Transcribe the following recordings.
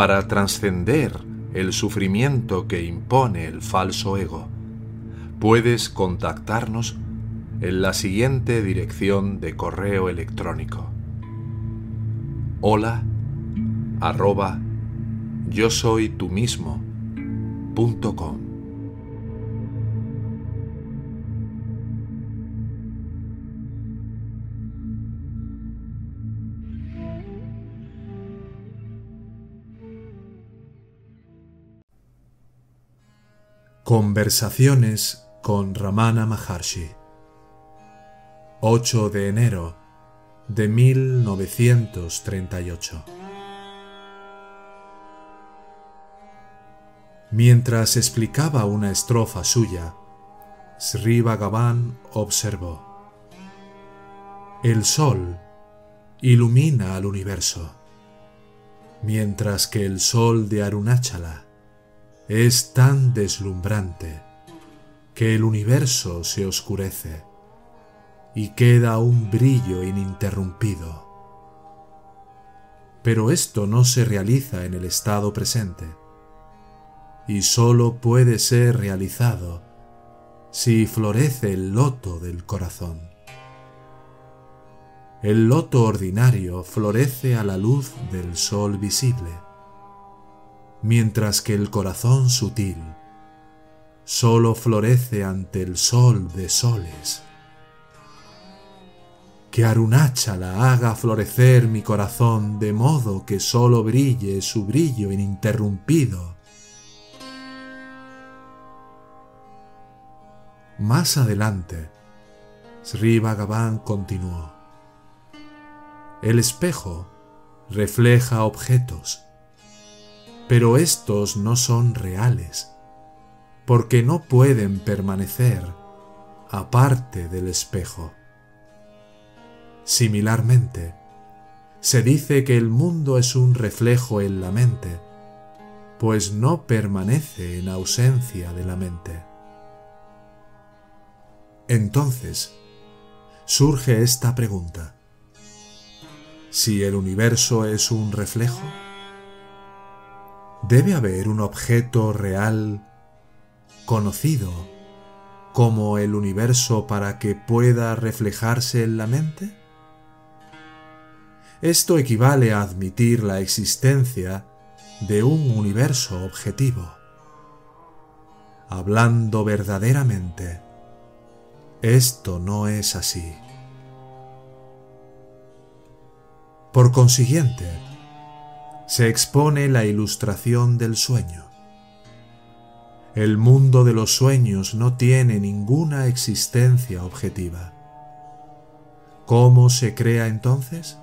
para trascender el sufrimiento que impone el falso ego, puedes contactarnos en la siguiente dirección de correo electrónico. Hola arroba yo soy tú mismo. Conversaciones con Ramana Maharshi. 8 de enero de 1938 Mientras explicaba una estrofa suya, Sri Bhagavan observó: El sol ilumina al universo, mientras que el sol de Arunachala es tan deslumbrante que el universo se oscurece y queda un brillo ininterrumpido. Pero esto no se realiza en el estado presente y sólo puede ser realizado si florece el loto del corazón. El loto ordinario florece a la luz del sol visible mientras que el corazón sutil solo florece ante el sol de soles. Que Arunachala haga florecer mi corazón de modo que solo brille su brillo ininterrumpido. Más adelante, Sri Bhagavan continuó. El espejo refleja objetos pero estos no son reales, porque no pueden permanecer aparte del espejo. Similarmente, se dice que el mundo es un reflejo en la mente, pues no permanece en ausencia de la mente. Entonces, surge esta pregunta. Si el universo es un reflejo, debe haber un objeto real conocido como el universo para que pueda reflejarse en la mente? Esto equivale a admitir la existencia de un universo objetivo. Hablando verdaderamente, esto no es así. Por consiguiente, se expone la ilustración del sueño. El mundo de los sueños no tiene ninguna existencia objetiva. ¿Cómo se crea entonces?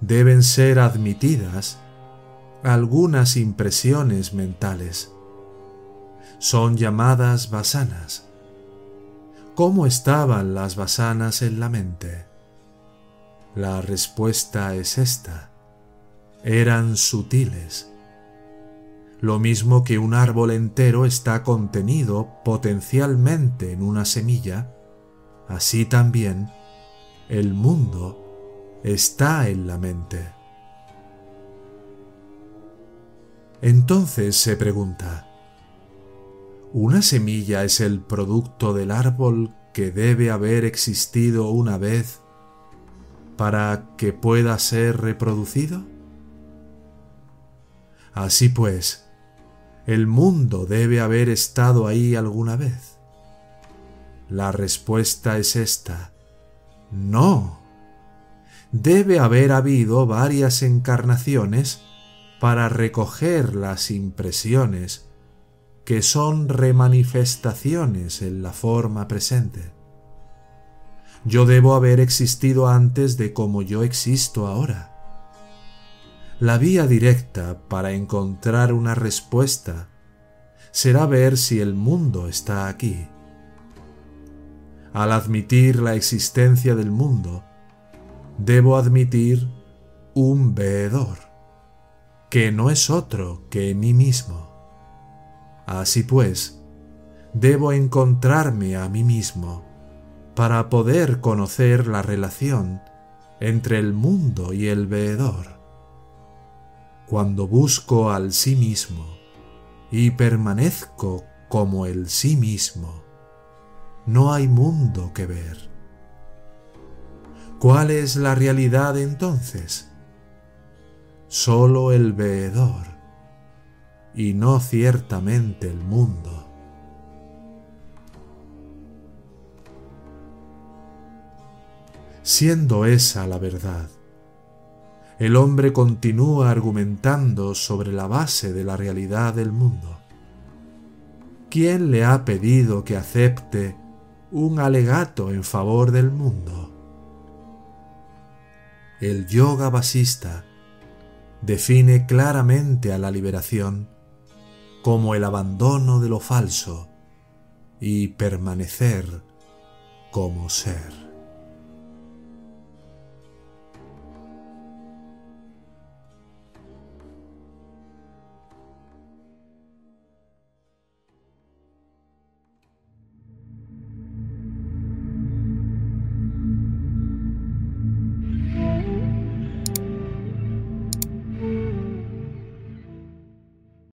Deben ser admitidas algunas impresiones mentales. Son llamadas basanas. ¿Cómo estaban las basanas en la mente? La respuesta es esta eran sutiles. Lo mismo que un árbol entero está contenido potencialmente en una semilla, así también el mundo está en la mente. Entonces se pregunta, ¿una semilla es el producto del árbol que debe haber existido una vez para que pueda ser reproducido? Así pues, ¿el mundo debe haber estado ahí alguna vez? La respuesta es esta. No. Debe haber habido varias encarnaciones para recoger las impresiones que son remanifestaciones en la forma presente. Yo debo haber existido antes de como yo existo ahora La vía directa para encontrar una respuesta será ver si el mundo está aquí. Al admitir la existencia del mundo, debo admitir un veedor, que no es otro que mí mismo. Así pues, debo encontrarme a mí mismo para poder conocer la relación entre el mundo y el veedor. Cuando busco al sí mismo y permanezco como el sí mismo, no hay mundo que ver. ¿Cuál es la realidad entonces? Solo el veedor y no ciertamente el mundo. Siendo esa la verdad, el hombre continúa argumentando sobre la base de la realidad del mundo. ¿Quién le ha pedido que acepte un alegato en favor del mundo? El yoga basista define claramente a la liberación como el abandono de lo falso y permanecer como ser.